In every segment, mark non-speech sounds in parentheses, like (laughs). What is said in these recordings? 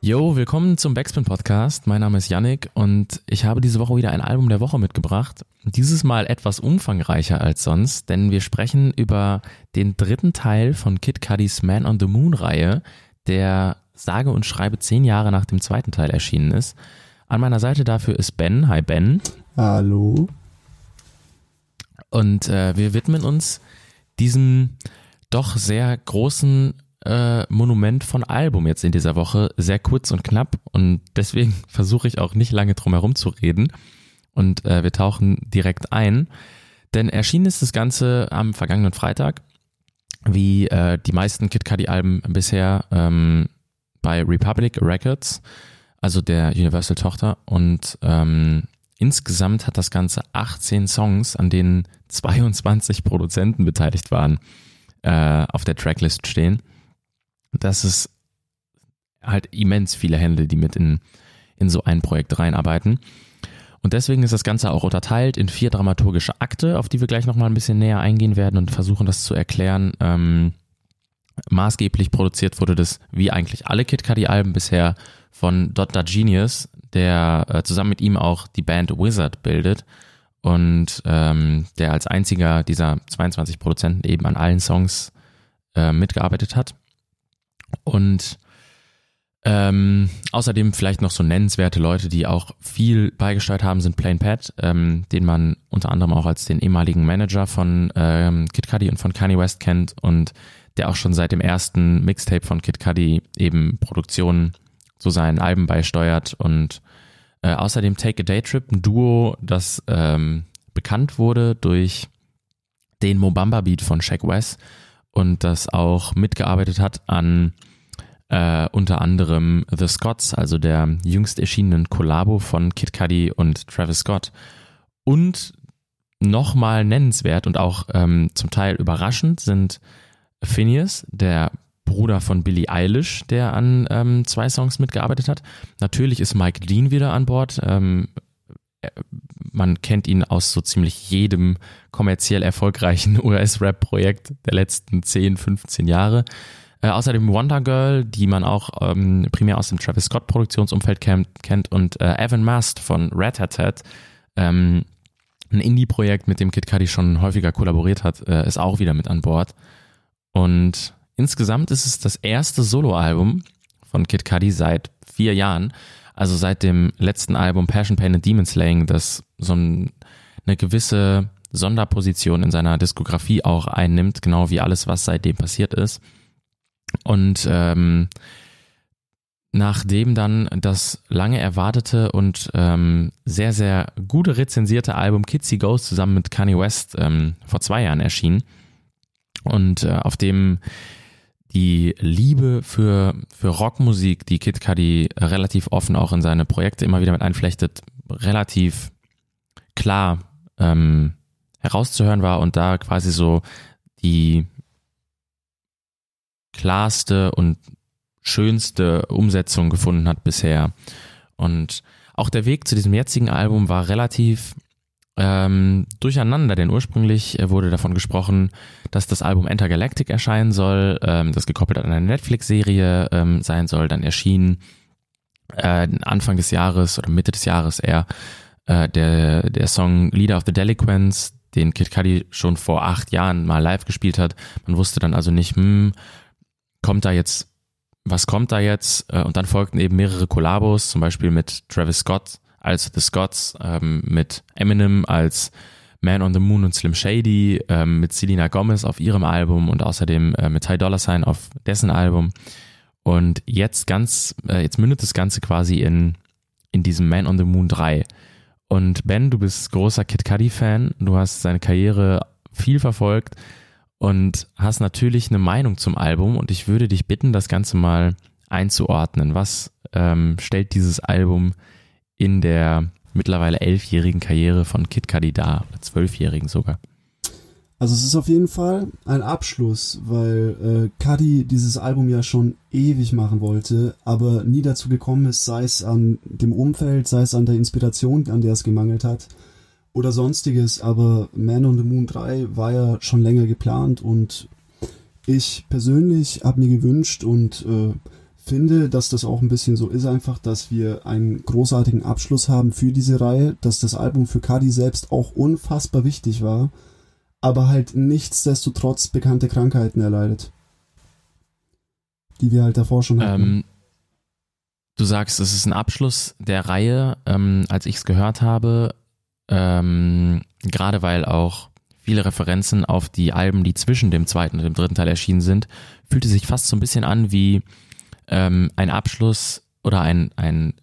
Yo, willkommen zum Backspin Podcast. Mein Name ist Yannick und ich habe diese Woche wieder ein Album der Woche mitgebracht. Dieses Mal etwas umfangreicher als sonst, denn wir sprechen über den dritten Teil von Kid Cudis Man on the Moon Reihe, der sage und schreibe zehn Jahre nach dem zweiten Teil erschienen ist. An meiner Seite dafür ist Ben. Hi Ben. Hallo. Und äh, wir widmen uns diesem doch sehr großen äh, Monument von Album jetzt in dieser Woche. Sehr kurz und knapp und deswegen (laughs) versuche ich auch nicht lange drum herum zu reden. Und äh, wir tauchen direkt ein. Denn erschienen ist das Ganze am vergangenen Freitag, wie äh, die meisten Kid Cudi-Alben bisher ähm, bei Republic Records, also der Universal-Tochter. Und ähm, insgesamt hat das Ganze 18 Songs, an denen 22 Produzenten beteiligt waren, äh, auf der Tracklist stehen. Das ist halt immens viele Hände, die mit in, in so ein Projekt reinarbeiten. Und deswegen ist das Ganze auch unterteilt in vier dramaturgische Akte, auf die wir gleich nochmal ein bisschen näher eingehen werden und versuchen das zu erklären. Ähm, maßgeblich produziert wurde das, wie eigentlich alle Kid Cudi-Alben bisher, von Dr. Genius, der äh, zusammen mit ihm auch die Band Wizard bildet und ähm, der als einziger dieser 22 Produzenten eben an allen Songs äh, mitgearbeitet hat. Und ähm, außerdem vielleicht noch so nennenswerte Leute, die auch viel beigesteuert haben, sind Plain Pat, ähm, den man unter anderem auch als den ehemaligen Manager von ähm, Kid Cudi und von Kanye West kennt und der auch schon seit dem ersten Mixtape von Kid Cudi eben Produktionen zu seinen Alben beisteuert und äh, außerdem Take a Day Trip, ein Duo, das ähm, bekannt wurde durch den Mobamba Beat von Shaq West und das auch mitgearbeitet hat an äh, unter anderem The Scots, also der jüngst erschienenen Kollabo von Kid Cudi und Travis Scott. Und nochmal nennenswert und auch ähm, zum Teil überraschend sind Phineas, der Bruder von Billie Eilish, der an ähm, zwei Songs mitgearbeitet hat. Natürlich ist Mike Dean wieder an Bord. Ähm, äh, man kennt ihn aus so ziemlich jedem kommerziell erfolgreichen (laughs) US-Rap-Projekt der letzten 10, 15 Jahre. Äh, außerdem Wonder Girl, die man auch ähm, primär aus dem Travis Scott Produktionsumfeld kennt, und äh, Evan Mast von Red Hat Hat, ähm, ein Indie-Projekt, mit dem Kid Cudi schon häufiger kollaboriert hat, äh, ist auch wieder mit an Bord. Und insgesamt ist es das erste Soloalbum von Kid Cudi seit vier Jahren, also seit dem letzten Album Passion Pain and Demon Slaying, das so ein, eine gewisse Sonderposition in seiner Diskografie auch einnimmt, genau wie alles, was seitdem passiert ist. Und ähm, nachdem dann das lange erwartete und ähm, sehr, sehr gute rezensierte Album Kitsy Goes zusammen mit Kanye West ähm, vor zwei Jahren erschien und äh, auf dem die Liebe für, für Rockmusik, die Kid Cudi relativ offen auch in seine Projekte immer wieder mit einflechtet, relativ klar ähm, herauszuhören war und da quasi so die klarste und schönste Umsetzung gefunden hat bisher. Und auch der Weg zu diesem jetzigen Album war relativ ähm, durcheinander, denn ursprünglich wurde davon gesprochen, dass das Album Intergalactic erscheinen soll, ähm, das gekoppelt an eine Netflix-Serie ähm, sein soll. Dann erschien äh, Anfang des Jahres oder Mitte des Jahres eher äh, der, der Song Leader of the Delinquents, den Kid Cudi schon vor acht Jahren mal live gespielt hat. Man wusste dann also nicht, hm, kommt da jetzt, was kommt da jetzt? Äh, und dann folgten eben mehrere Kollabos, zum Beispiel mit Travis Scott als The Scots, ähm, mit Eminem als Man on the Moon und Slim Shady, ähm, mit Selena Gomez auf ihrem Album und außerdem äh, mit Ty Dolla Sign auf dessen Album. Und jetzt ganz, äh, jetzt mündet das Ganze quasi in, in diesem Man on the Moon 3. Und Ben, du bist großer Kid Cudi-Fan, du hast seine Karriere viel verfolgt und hast natürlich eine Meinung zum Album und ich würde dich bitten, das Ganze mal einzuordnen? Was ähm, stellt dieses Album in der mittlerweile elfjährigen Karriere von Kid Cudi dar, oder zwölfjährigen sogar? Also es ist auf jeden Fall ein Abschluss, weil äh, Cudi dieses Album ja schon ewig machen wollte, aber nie dazu gekommen ist, sei es an dem Umfeld, sei es an der Inspiration, an der es gemangelt hat oder sonstiges. Aber Man on the Moon 3 war ja schon länger geplant und ich persönlich habe mir gewünscht und äh, finde, dass das auch ein bisschen so ist einfach, dass wir einen großartigen Abschluss haben für diese Reihe, dass das Album für Cudi selbst auch unfassbar wichtig war aber halt nichtsdestotrotz bekannte Krankheiten erleidet. Die wir halt davor schon hatten. Ähm, du sagst, es ist ein Abschluss der Reihe. Ähm, als ich es gehört habe, ähm, gerade weil auch viele Referenzen auf die Alben, die zwischen dem zweiten und dem dritten Teil erschienen sind, fühlte sich fast so ein bisschen an wie ähm, ein Abschluss oder ein, ein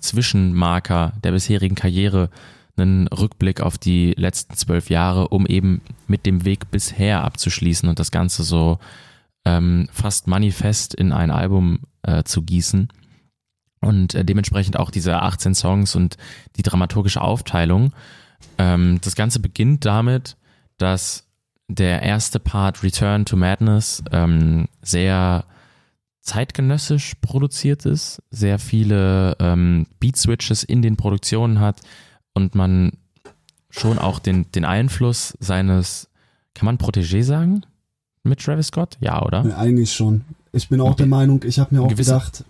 Zwischenmarker der bisherigen Karriere einen Rückblick auf die letzten zwölf Jahre, um eben mit dem Weg bisher abzuschließen und das Ganze so ähm, fast manifest in ein Album äh, zu gießen. Und äh, dementsprechend auch diese 18 Songs und die dramaturgische Aufteilung. Ähm, das Ganze beginnt damit, dass der erste Part Return to Madness ähm, sehr zeitgenössisch produziert ist, sehr viele ähm, Beat Switches in den Produktionen hat, und man schon auch den, den Einfluss seines, kann man Protégé sagen? Mit Travis Scott? Ja, oder? Ja, eigentlich schon. Ich bin auch okay. der Meinung, ich habe mir auch gedacht,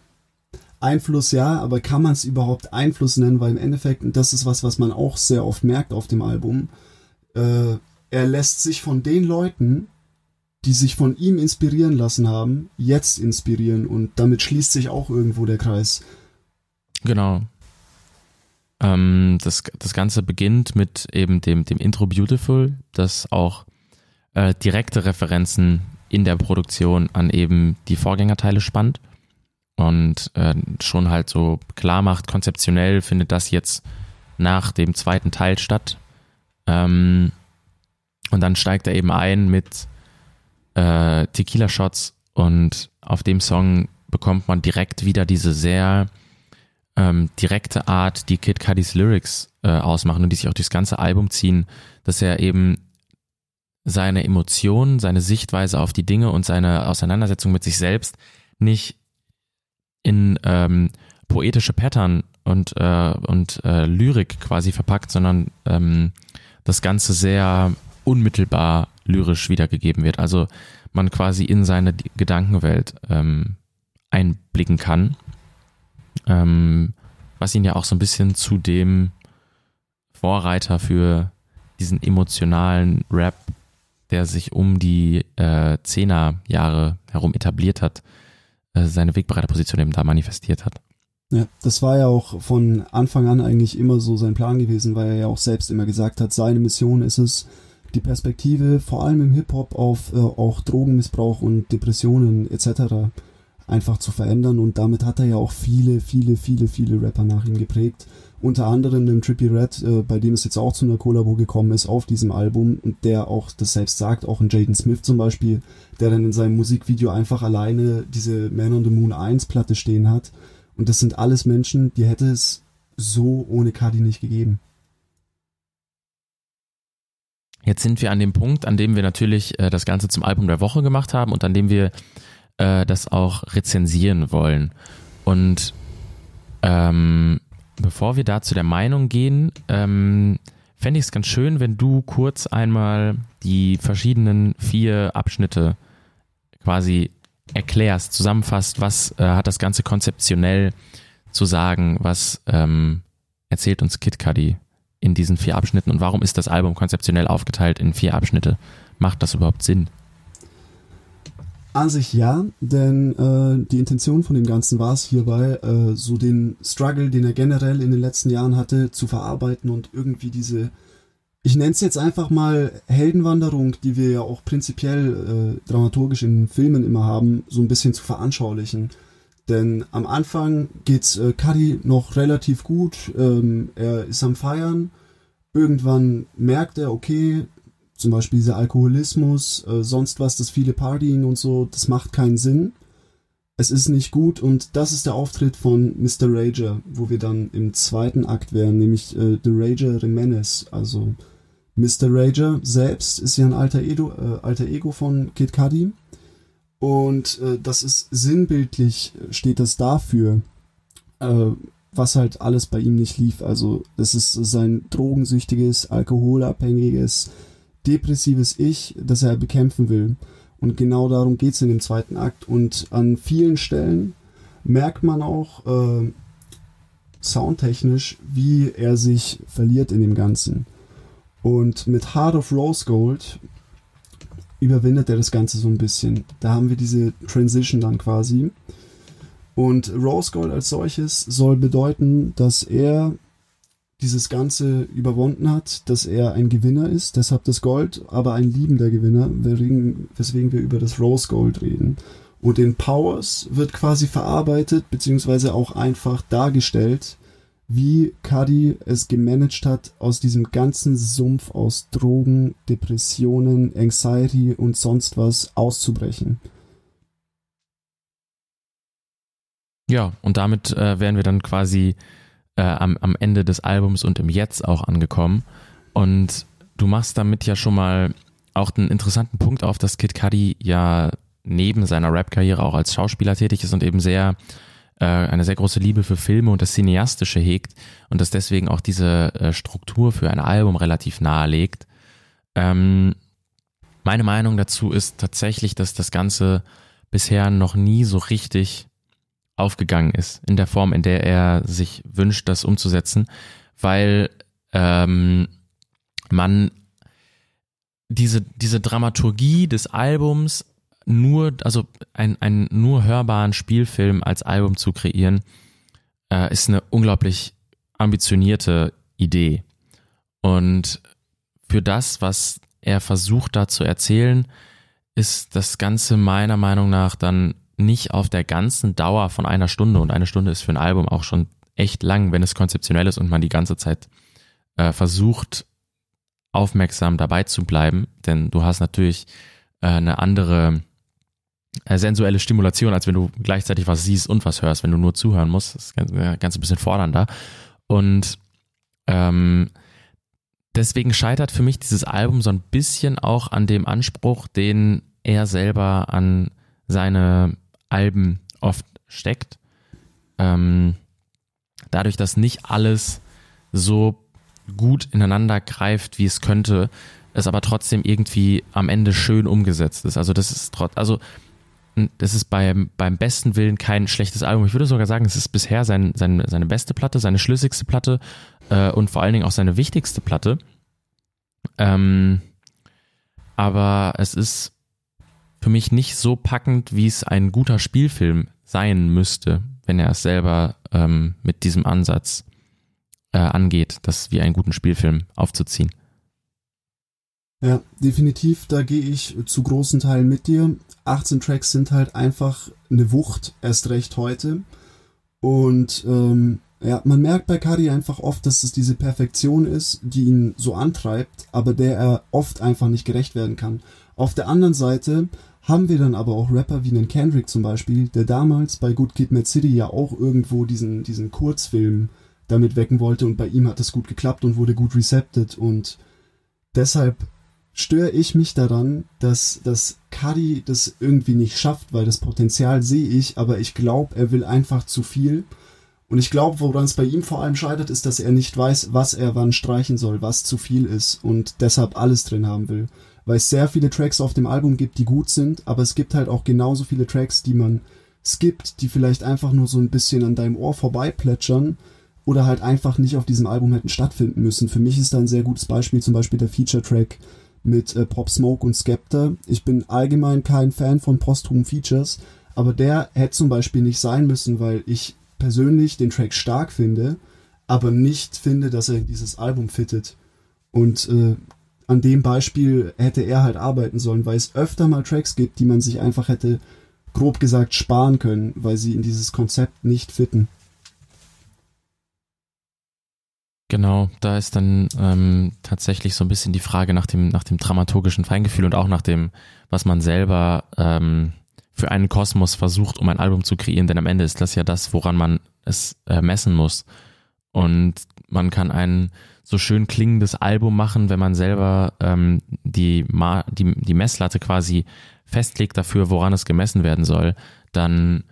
Einfluss ja, aber kann man es überhaupt Einfluss nennen? Weil im Endeffekt, und das ist was, was man auch sehr oft merkt auf dem Album, äh, er lässt sich von den Leuten, die sich von ihm inspirieren lassen haben, jetzt inspirieren und damit schließt sich auch irgendwo der Kreis. Genau. Ähm, das, das Ganze beginnt mit eben dem, dem Intro Beautiful, das auch äh, direkte Referenzen in der Produktion an eben die Vorgängerteile spannt und äh, schon halt so klar macht, konzeptionell findet das jetzt nach dem zweiten Teil statt. Ähm, und dann steigt er eben ein mit äh, Tequila Shots und auf dem Song bekommt man direkt wieder diese sehr ähm, direkte Art, die Kid Cudis Lyrics äh, ausmachen und die sich auch durchs ganze Album ziehen, dass er eben seine Emotionen, seine Sichtweise auf die Dinge und seine Auseinandersetzung mit sich selbst nicht in ähm, poetische Pattern und, äh, und äh, Lyrik quasi verpackt, sondern ähm, das Ganze sehr unmittelbar lyrisch wiedergegeben wird. Also man quasi in seine Gedankenwelt ähm, einblicken kann ähm, was ihn ja auch so ein bisschen zu dem Vorreiter für diesen emotionalen Rap, der sich um die äh, Zehnerjahre herum etabliert hat, seine Wegbereiterposition eben da manifestiert hat. Ja, das war ja auch von Anfang an eigentlich immer so sein Plan gewesen, weil er ja auch selbst immer gesagt hat, seine Mission ist es, die Perspektive vor allem im Hip-Hop auf äh, auch Drogenmissbrauch und Depressionen etc einfach zu verändern und damit hat er ja auch viele, viele, viele, viele Rapper nach ihm geprägt. Unter anderem den Trippy Red, äh, bei dem es jetzt auch zu einer Kollabo gekommen ist auf diesem Album und der auch das selbst sagt, auch in Jaden Smith zum Beispiel, der dann in seinem Musikvideo einfach alleine diese Man on the Moon 1 Platte stehen hat. Und das sind alles Menschen, die hätte es so ohne Cudi nicht gegeben. Jetzt sind wir an dem Punkt, an dem wir natürlich äh, das Ganze zum Album der Woche gemacht haben und an dem wir äh, das auch rezensieren wollen. Und ähm, bevor wir da zu der Meinung gehen, ähm, fände ich es ganz schön, wenn du kurz einmal die verschiedenen vier Abschnitte quasi erklärst, zusammenfasst, was äh, hat das Ganze konzeptionell zu sagen, was ähm, erzählt uns Kid Cudi in diesen vier Abschnitten und warum ist das Album konzeptionell aufgeteilt in vier Abschnitte? Macht das überhaupt Sinn? An sich ja, denn äh, die Intention von dem Ganzen war es hierbei, äh, so den Struggle, den er generell in den letzten Jahren hatte, zu verarbeiten und irgendwie diese, ich nenne es jetzt einfach mal Heldenwanderung, die wir ja auch prinzipiell äh, dramaturgisch in Filmen immer haben, so ein bisschen zu veranschaulichen. Denn am Anfang geht's äh, Cuddy noch relativ gut, ähm, er ist am Feiern, irgendwann merkt er, okay, zum Beispiel dieser Alkoholismus, äh, sonst was, das viele Partying und so, das macht keinen Sinn. es ist nicht gut und das ist der Auftritt von Mr. Rager, wo wir dann im zweiten Akt wären, nämlich äh, The Rager Jimenez. Also Mr. Rager selbst ist ja ein alter, Edo, äh, alter Ego von Kid Cudi und äh, das ist sinnbildlich, steht das dafür, äh, was halt alles bei ihm nicht lief. Also es ist sein drogensüchtiges, alkoholabhängiges, depressives Ich, das er bekämpfen will. Und genau darum geht's in dem zweiten Akt. Und an vielen Stellen merkt man auch äh, soundtechnisch, wie er sich verliert in dem Ganzen. Und mit Heart of Rose Gold überwindet er das Ganze so ein bisschen. Da haben wir diese Transition dann quasi. Und Rose Gold als solches soll bedeuten, dass er dieses Ganze überwunden hat, dass er ein Gewinner ist, deshalb das Gold, aber ein liebender Gewinner, weswegen wir über das Rose Gold reden. Und in Powers wird quasi verarbeitet, beziehungsweise auch einfach dargestellt, wie Cuddy es gemanagt hat, aus diesem ganzen Sumpf aus Drogen, Depressionen, Anxiety und sonst was auszubrechen. Ja, und damit äh, wären wir dann quasi äh, am, am Ende des Albums und im Jetzt auch angekommen. Und du machst damit ja schon mal auch einen interessanten Punkt auf, dass Kid Cudi ja neben seiner Rap-Karriere auch als Schauspieler tätig ist und eben sehr äh, eine sehr große Liebe für Filme und das Cineastische hegt und das deswegen auch diese äh, Struktur für ein Album relativ nahe legt. Ähm, meine Meinung dazu ist tatsächlich, dass das Ganze bisher noch nie so richtig aufgegangen ist, in der Form, in der er sich wünscht, das umzusetzen, weil ähm, man diese, diese Dramaturgie des Albums nur, also ein, einen nur hörbaren Spielfilm als Album zu kreieren, äh, ist eine unglaublich ambitionierte Idee. Und für das, was er versucht da zu erzählen, ist das Ganze meiner Meinung nach dann nicht auf der ganzen Dauer von einer Stunde und eine Stunde ist für ein Album auch schon echt lang, wenn es konzeptionell ist und man die ganze Zeit äh, versucht, aufmerksam dabei zu bleiben, denn du hast natürlich äh, eine andere äh, sensuelle Stimulation, als wenn du gleichzeitig was siehst und was hörst, wenn du nur zuhören musst. Das ist ganz, ganz ein bisschen fordernder. Und ähm, deswegen scheitert für mich dieses Album so ein bisschen auch an dem Anspruch, den er selber an seine Alben oft steckt. Ähm, dadurch, dass nicht alles so gut ineinander greift, wie es könnte, es aber trotzdem irgendwie am Ende schön umgesetzt ist. Also das ist trotz, also das ist beim, beim besten Willen kein schlechtes Album. Ich würde sogar sagen, es ist bisher sein, sein, seine beste Platte, seine schlüssigste Platte äh, und vor allen Dingen auch seine wichtigste Platte. Ähm, aber es ist für mich nicht so packend, wie es ein guter Spielfilm sein müsste, wenn er es selber ähm, mit diesem Ansatz äh, angeht, das wie einen guten Spielfilm aufzuziehen. Ja, definitiv, da gehe ich zu großen Teilen mit dir. 18 Tracks sind halt einfach eine Wucht, erst recht heute. Und ähm, ja, man merkt bei Kari einfach oft, dass es diese Perfektion ist, die ihn so antreibt, aber der er oft einfach nicht gerecht werden kann. Auf der anderen Seite haben wir dann aber auch Rapper wie einen Kendrick zum Beispiel, der damals bei Good Kid Mad City ja auch irgendwo diesen, diesen Kurzfilm damit wecken wollte und bei ihm hat das gut geklappt und wurde gut recepted und deshalb störe ich mich daran, dass, dass Cuddy das irgendwie nicht schafft, weil das Potenzial sehe ich, aber ich glaube, er will einfach zu viel. Und ich glaube, woran es bei ihm vor allem scheitert, ist, dass er nicht weiß, was er wann streichen soll, was zu viel ist und deshalb alles drin haben will weil es sehr viele Tracks auf dem Album gibt, die gut sind, aber es gibt halt auch genauso viele Tracks, die man skippt, die vielleicht einfach nur so ein bisschen an deinem Ohr vorbei plätschern oder halt einfach nicht auf diesem Album hätten stattfinden müssen. Für mich ist da ein sehr gutes Beispiel zum Beispiel der Feature-Track mit äh, Pop Smoke und Skepta. Ich bin allgemein kein Fan von posthumen Features, aber der hätte zum Beispiel nicht sein müssen, weil ich persönlich den Track stark finde, aber nicht finde, dass er in dieses Album fittet. Und äh, an dem Beispiel hätte er halt arbeiten sollen, weil es öfter mal Tracks gibt, die man sich einfach hätte, grob gesagt, sparen können, weil sie in dieses Konzept nicht fitten. Genau, da ist dann ähm, tatsächlich so ein bisschen die Frage nach dem, nach dem dramaturgischen Feingefühl und auch nach dem, was man selber ähm, für einen Kosmos versucht, um ein Album zu kreieren, denn am Ende ist das ja das, woran man es äh, messen muss. Und man kann ein so schön klingendes Album machen, wenn man selber ähm, die, Ma die, die Messlatte quasi festlegt dafür, woran es gemessen werden soll, dann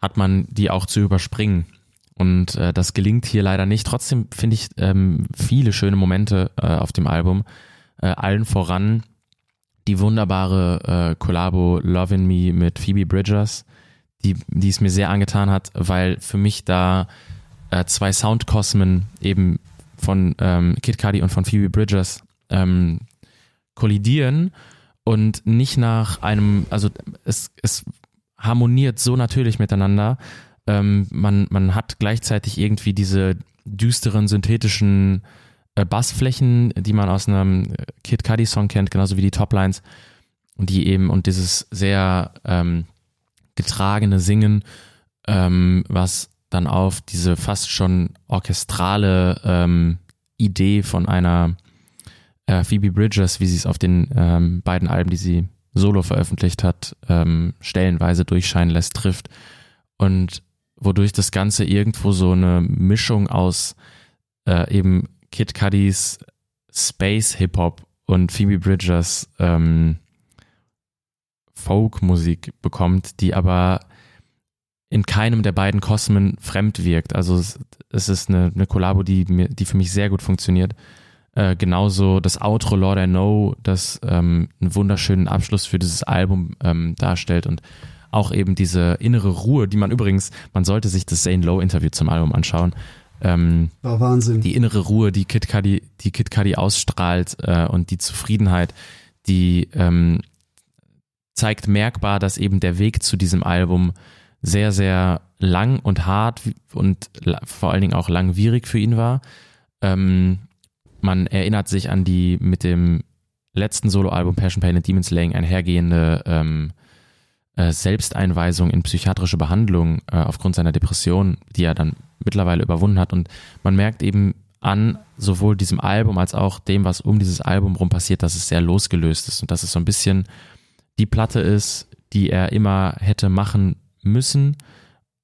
hat man die auch zu überspringen. Und äh, das gelingt hier leider nicht. Trotzdem finde ich ähm, viele schöne Momente äh, auf dem Album. Äh, allen voran die wunderbare äh, Collabo Love in Me mit Phoebe Bridgers, die, die es mir sehr angetan hat, weil für mich da äh, zwei Soundkosmen eben von ähm, Kid Cudi und von Phoebe Bridgers ähm, kollidieren und nicht nach einem, also es, es harmoniert so natürlich miteinander. Ähm, man, man hat gleichzeitig irgendwie diese düsteren synthetischen äh, Bassflächen, die man aus einem Kid Cudi Song kennt, genauso wie die Toplines, die eben und dieses sehr ähm, getragene Singen, ähm, was dann auf diese fast schon orchestrale ähm, Idee von einer äh, Phoebe Bridgers, wie sie es auf den ähm, beiden Alben, die sie solo veröffentlicht hat, ähm, stellenweise durchscheinen lässt, trifft. Und wodurch das Ganze irgendwo so eine Mischung aus äh, eben Kid Cudis Space Hip Hop und Phoebe Bridgers ähm, Folk-Musik bekommt, die aber in keinem der beiden Kosmen fremd wirkt. Also es, es ist eine, eine Kollabo, die, mir, die für mich sehr gut funktioniert. Äh, genauso das Outro Lord I Know, das ähm, einen wunderschönen Abschluss für dieses Album ähm, darstellt und auch eben diese innere Ruhe, die man übrigens, man sollte sich das Zane Lowe Interview zum Album anschauen. Ähm, War Wahnsinn. Die innere Ruhe, die Kid Cudi, die Kid Cudi ausstrahlt äh, und die Zufriedenheit, die ähm, zeigt merkbar, dass eben der Weg zu diesem Album sehr, sehr lang und hart und vor allen Dingen auch langwierig für ihn war. Ähm, man erinnert sich an die mit dem letzten Soloalbum Passion Pain and Demon Slaying einhergehende ähm, äh, Selbsteinweisung in psychiatrische Behandlung äh, aufgrund seiner Depression, die er dann mittlerweile überwunden hat. Und man merkt eben an sowohl diesem Album als auch dem, was um dieses Album rum passiert, dass es sehr losgelöst ist und dass es so ein bisschen die Platte ist, die er immer hätte machen müssen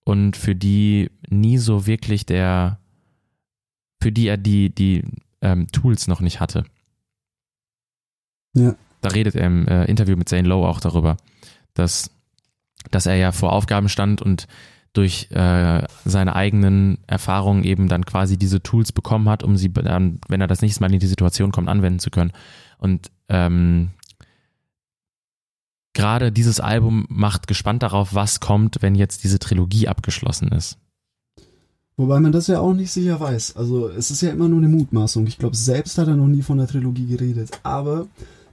und für die nie so wirklich der, für die er die, die ähm, Tools noch nicht hatte. Ja. Da redet er im äh, Interview mit Zane Lowe auch darüber, dass, dass er ja vor Aufgaben stand und durch äh, seine eigenen Erfahrungen eben dann quasi diese Tools bekommen hat, um sie dann, wenn er das nächste Mal in die Situation kommt, anwenden zu können. Und ähm, gerade dieses Album macht gespannt darauf, was kommt, wenn jetzt diese Trilogie abgeschlossen ist. Wobei man das ja auch nicht sicher weiß. Also es ist ja immer nur eine Mutmaßung. Ich glaube, selbst hat er noch nie von der Trilogie geredet. Aber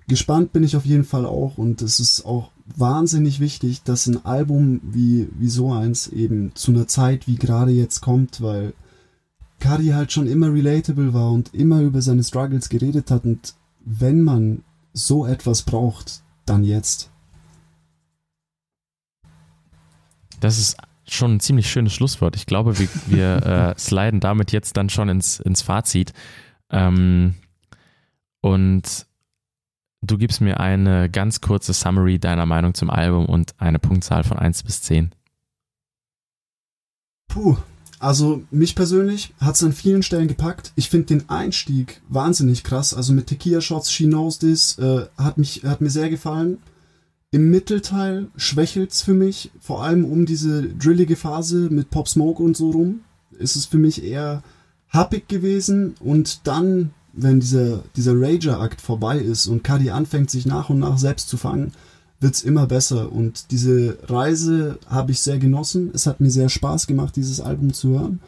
gespannt bin ich auf jeden Fall auch. Und es ist auch wahnsinnig wichtig, dass ein Album wie, wie so eins eben zu einer Zeit wie gerade jetzt kommt, weil Kari halt schon immer relatable war und immer über seine Struggles geredet hat. Und wenn man so etwas braucht, dann jetzt. Das ist schon ein ziemlich schönes Schlusswort. Ich glaube, wir, wir (laughs) äh, sliden damit jetzt dann schon ins, ins Fazit. Ähm, und du gibst mir eine ganz kurze Summary deiner Meinung zum Album und eine Punktzahl von 1 bis 10. Puh, also mich persönlich hat es an vielen Stellen gepackt. Ich finde den Einstieg wahnsinnig krass. Also mit Tequila Shots, She Knows This, äh, hat, mich, hat mir sehr gefallen. Im Mittelteil schwächelt's für mich, vor allem um diese drillige Phase mit Pop Smoke und so rum. Ist es für mich eher happig gewesen und dann, wenn dieser, dieser Rager-Akt vorbei ist und Cuddy anfängt, sich nach und nach selbst zu fangen, wird's immer besser. Und diese Reise habe ich sehr genossen. Es hat mir sehr Spaß gemacht, dieses Album zu hören.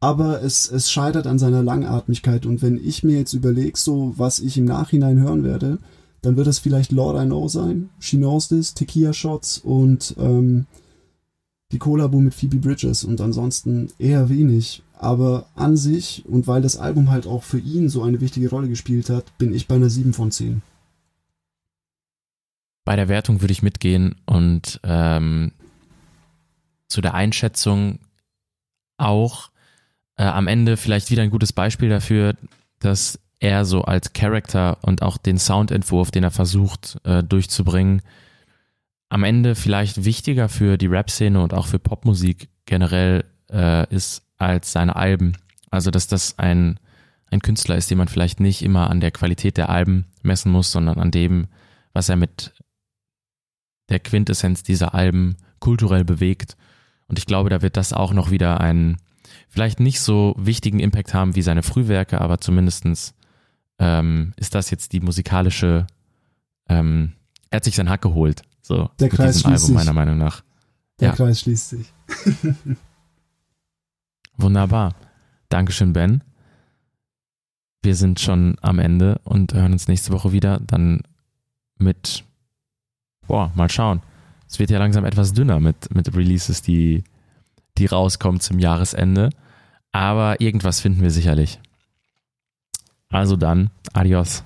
Aber es, es scheitert an seiner Langatmigkeit. Und wenn ich mir jetzt überlege, so was ich im Nachhinein hören werde, dann wird es vielleicht Lord I Know sein, She Knows This, Tequila Shots und ähm, die Collabo mit Phoebe Bridges und ansonsten eher wenig. Aber an sich und weil das Album halt auch für ihn so eine wichtige Rolle gespielt hat, bin ich bei einer 7 von 10. Bei der Wertung würde ich mitgehen und ähm, zu der Einschätzung auch äh, am Ende vielleicht wieder ein gutes Beispiel dafür, dass er so als Charakter und auch den Soundentwurf, den er versucht äh, durchzubringen, am Ende vielleicht wichtiger für die Rap-Szene und auch für Popmusik generell äh, ist als seine Alben. Also dass das ein, ein Künstler ist, den man vielleicht nicht immer an der Qualität der Alben messen muss, sondern an dem, was er mit der Quintessenz dieser Alben kulturell bewegt. Und ich glaube, da wird das auch noch wieder einen vielleicht nicht so wichtigen Impact haben wie seine Frühwerke, aber zumindestens ähm, ist das jetzt die musikalische, ähm, er hat sich sein Hack geholt, so Der Kreis diesem schließt Album sich. meiner Meinung nach. Der Ja. Kreis schließt sich. (laughs) Wunderbar. Dankeschön, Ben. Wir sind schon am Ende und hören uns nächste Woche wieder. Dann mit, boah, mal schauen. Es wird ja langsam etwas dünner mit, mit Releases, die, die rauskommen zum Jahresende. Aber irgendwas finden wir sicherlich. Also dann, adios.